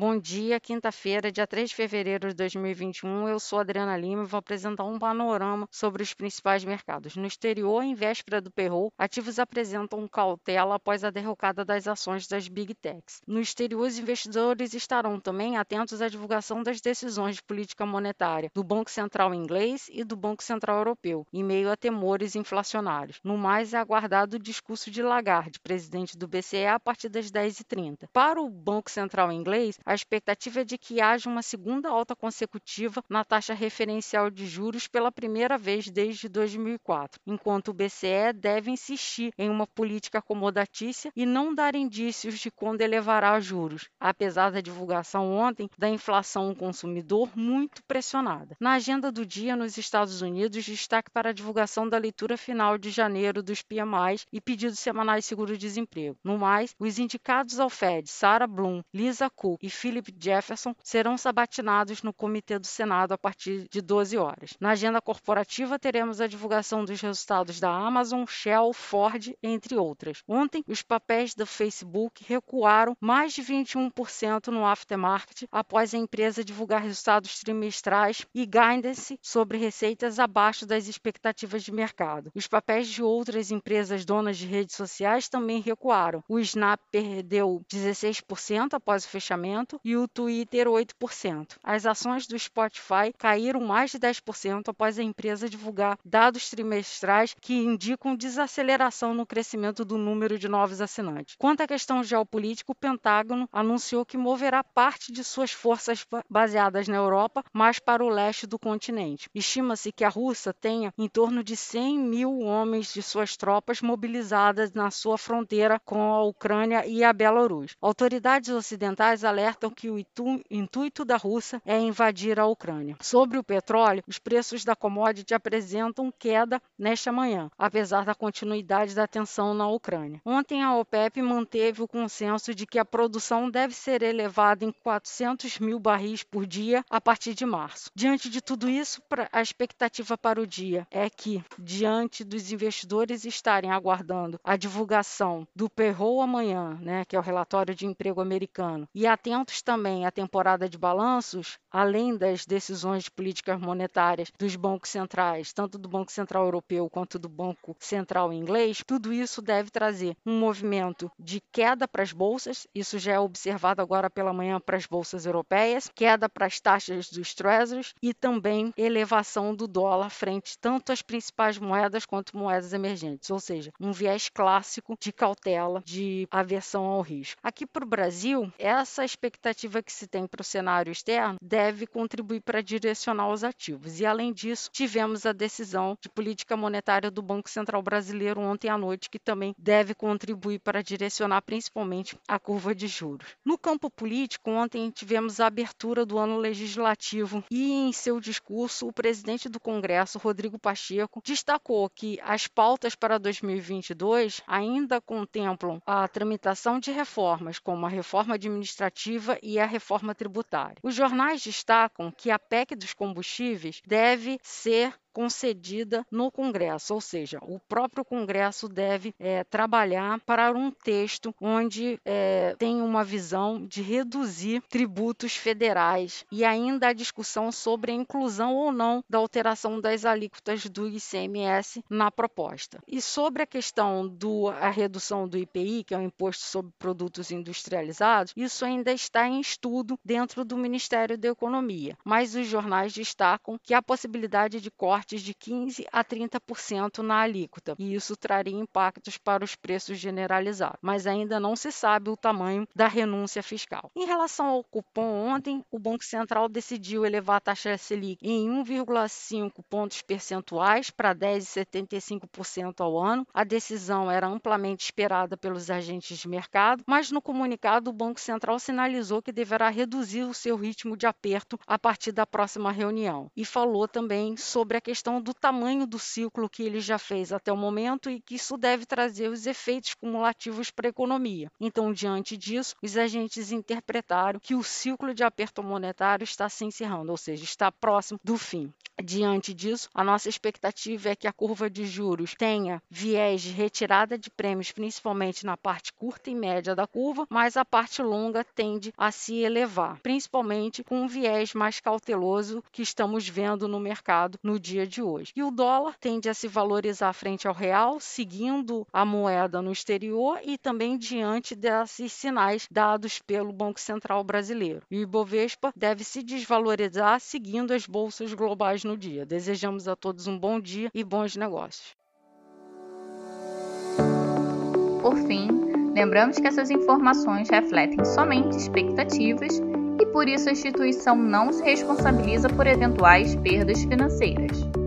Bom dia, quinta-feira, dia 3 de fevereiro de 2021. Eu sou Adriana Lima e vou apresentar um panorama sobre os principais mercados. No exterior, em véspera do perro, ativos apresentam cautela após a derrocada das ações das Big Techs. No exterior, os investidores estarão também atentos à divulgação das decisões de política monetária do Banco Central inglês e do Banco Central Europeu, em meio a temores inflacionários. No mais, é aguardado o discurso de Lagarde, presidente do BCE, a partir das 10h30. Para o Banco Central inglês, a expectativa é de que haja uma segunda alta consecutiva na taxa referencial de juros pela primeira vez desde 2004, enquanto o BCE deve insistir em uma política acomodatícia e não dar indícios de quando elevará juros, apesar da divulgação ontem da inflação consumidor muito pressionada. Na agenda do dia nos Estados Unidos, destaque para a divulgação da leitura final de janeiro dos PMIs e pedidos semanais de seguro-desemprego. No mais, os indicados ao Fed, Sarah Bloom, Lisa Cook e Philip Jefferson serão sabatinados no Comitê do Senado a partir de 12 horas. Na agenda corporativa, teremos a divulgação dos resultados da Amazon, Shell, Ford, entre outras. Ontem, os papéis do Facebook recuaram mais de 21% no aftermarket após a empresa divulgar resultados trimestrais e guidance sobre receitas abaixo das expectativas de mercado. Os papéis de outras empresas donas de redes sociais também recuaram. O Snap perdeu 16% após o fechamento e o Twitter 8%. As ações do Spotify caíram mais de 10% após a empresa divulgar dados trimestrais que indicam desaceleração no crescimento do número de novos assinantes. Quanto à questão geopolítica, o Pentágono anunciou que moverá parte de suas forças baseadas na Europa mais para o leste do continente. Estima-se que a Rússia tenha em torno de 100 mil homens de suas tropas mobilizadas na sua fronteira com a Ucrânia e a Belarus. Autoridades ocidentais alertam alertam que o intuito da Rússia é invadir a Ucrânia. Sobre o petróleo, os preços da commodity apresentam queda nesta manhã, apesar da continuidade da tensão na Ucrânia. Ontem, a OPEP manteve o consenso de que a produção deve ser elevada em 400 mil barris por dia a partir de março. Diante de tudo isso, a expectativa para o dia é que, diante dos investidores estarem aguardando a divulgação do payroll amanhã, né, que é o relatório de emprego americano, e atentos também à temporada de balanços, além das decisões de políticas monetárias dos bancos centrais, tanto do Banco Central Europeu quanto do Banco Central Inglês, tudo isso deve trazer um movimento de queda para as bolsas, isso já é observado agora pela manhã para as bolsas europeias, queda para as taxas dos treasuries e também elevação do dólar frente tanto às principais moedas quanto moedas emergentes, ou seja, um viés clássico de cautela, de aversão ao risco. Aqui para o Brasil, essa expectativa expectativa que se tem para o cenário externo deve contribuir para direcionar os ativos. E, além disso, tivemos a decisão de política monetária do Banco Central Brasileiro ontem à noite, que também deve contribuir para direcionar principalmente a curva de juros. No campo político, ontem tivemos a abertura do ano legislativo e, em seu discurso, o presidente do Congresso, Rodrigo Pacheco, destacou que as pautas para 2022 ainda contemplam a tramitação de reformas, como a reforma administrativa e a reforma tributária. Os jornais destacam que a PEC dos combustíveis deve ser concedida no Congresso, ou seja, o próprio Congresso deve é, trabalhar para um texto onde é, tem uma visão de reduzir tributos federais e ainda a discussão sobre a inclusão ou não da alteração das alíquotas do ICMS na proposta. E sobre a questão da redução do IPI, que é o Imposto sobre Produtos Industrializados, isso ainda está em estudo dentro do Ministério da Economia, mas os jornais destacam que a possibilidade de corte cortes de 15% a 30% na alíquota, e isso traria impactos para os preços generalizados, mas ainda não se sabe o tamanho da renúncia fiscal. Em relação ao cupom, ontem o Banco Central decidiu elevar a taxa Selic em 1,5 pontos percentuais para 10,75% ao ano. A decisão era amplamente esperada pelos agentes de mercado, mas no comunicado o Banco Central sinalizou que deverá reduzir o seu ritmo de aperto a partir da próxima reunião e falou também sobre a questão questão do tamanho do ciclo que ele já fez até o momento e que isso deve trazer os efeitos cumulativos para a economia. Então, diante disso, os agentes interpretaram que o ciclo de aperto monetário está se encerrando, ou seja, está próximo do fim. Diante disso, a nossa expectativa é que a curva de juros tenha viés de retirada de prêmios, principalmente na parte curta e média da curva, mas a parte longa tende a se elevar, principalmente com um viés mais cauteloso que estamos vendo no mercado no dia de hoje. E o dólar tende a se valorizar frente ao real, seguindo a moeda no exterior e também diante desses sinais dados pelo Banco Central brasileiro. E o Ibovespa deve se desvalorizar seguindo as bolsas globais no dia. Desejamos a todos um bom dia e bons negócios. Por fim, lembramos que essas informações refletem somente expectativas e por isso a instituição não se responsabiliza por eventuais perdas financeiras.